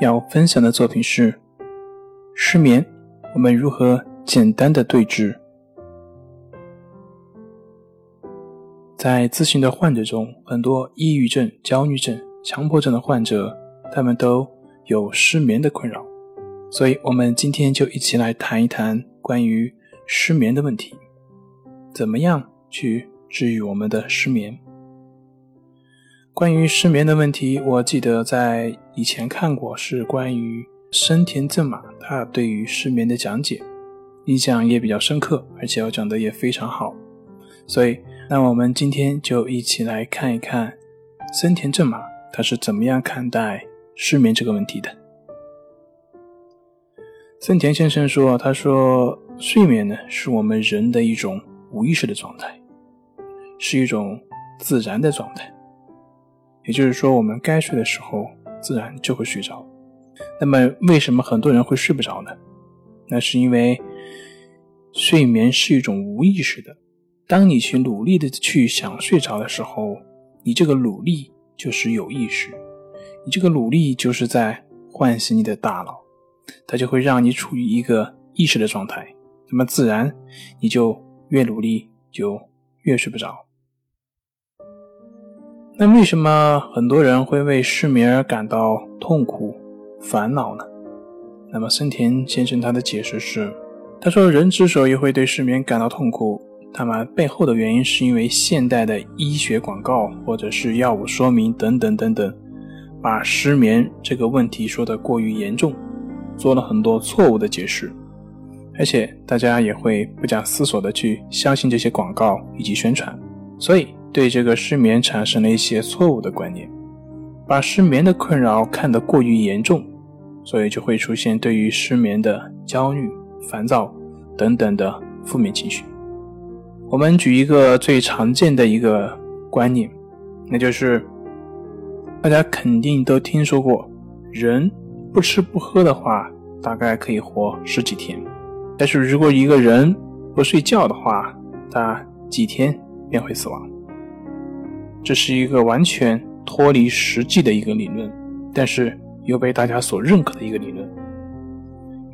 要分享的作品是失眠，我们如何简单的对治？在咨询的患者中，很多抑郁症、焦虑症、强迫症的患者，他们都有失眠的困扰，所以我们今天就一起来谈一谈关于失眠的问题，怎么样去治愈我们的失眠？关于失眠的问题，我记得在以前看过，是关于生田正马他对于失眠的讲解，印象也比较深刻，而且我讲的也非常好。所以，那我们今天就一起来看一看森田正马他是怎么样看待失眠这个问题的。森田先生说：“他说睡眠呢，是我们人的一种无意识的状态，是一种自然的状态。”也就是说，我们该睡的时候，自然就会睡着。那么，为什么很多人会睡不着呢？那是因为睡眠是一种无意识的。当你去努力的去想睡着的时候，你这个努力就是有意识，你这个努力就是在唤醒你的大脑，它就会让你处于一个意识的状态。那么，自然你就越努力就越睡不着。那为什么很多人会为失眠而感到痛苦、烦恼呢？那么森田先生他的解释是，他说人之所以会对失眠感到痛苦，他们背后的原因是因为现代的医学广告或者是药物说明等等等等，把失眠这个问题说得过于严重，做了很多错误的解释，而且大家也会不假思索的去相信这些广告以及宣传，所以。对这个失眠产生了一些错误的观念，把失眠的困扰看得过于严重，所以就会出现对于失眠的焦虑、烦躁等等的负面情绪。我们举一个最常见的一个观念，那就是大家肯定都听说过，人不吃不喝的话，大概可以活十几天，但是如果一个人不睡觉的话，他几天便会死亡。这是一个完全脱离实际的一个理论，但是又被大家所认可的一个理论。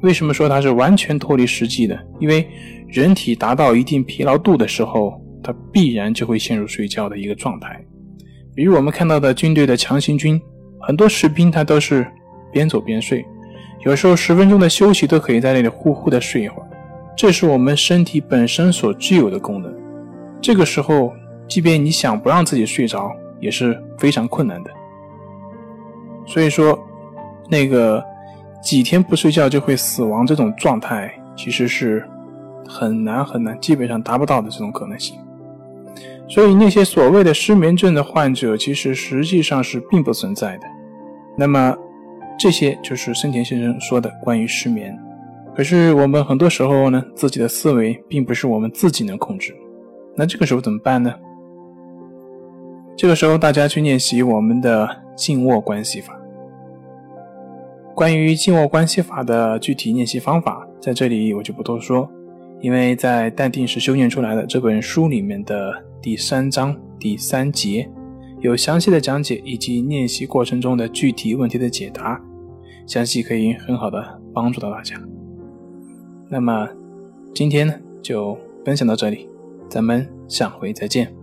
为什么说它是完全脱离实际的？因为人体达到一定疲劳度的时候，它必然就会陷入睡觉的一个状态。比如我们看到的军队的强行军，很多士兵他都是边走边睡，有时候十分钟的休息都可以在那里呼呼的睡一会儿。这是我们身体本身所具有的功能。这个时候。即便你想不让自己睡着，也是非常困难的。所以说，那个几天不睡觉就会死亡这种状态，其实是很难很难，基本上达不到的这种可能性。所以那些所谓的失眠症的患者，其实实际上是并不存在的。那么这些就是森田先生说的关于失眠。可是我们很多时候呢，自己的思维并不是我们自己能控制。那这个时候怎么办呢？这个时候，大家去练习我们的静卧关系法。关于静卧关系法的具体练习方法，在这里我就不多说，因为在《淡定是修炼出来的》这本书里面的第三章第三节有详细的讲解，以及练习过程中的具体问题的解答，相信可以很好的帮助到大家。那么今天呢，就分享到这里，咱们下回再见。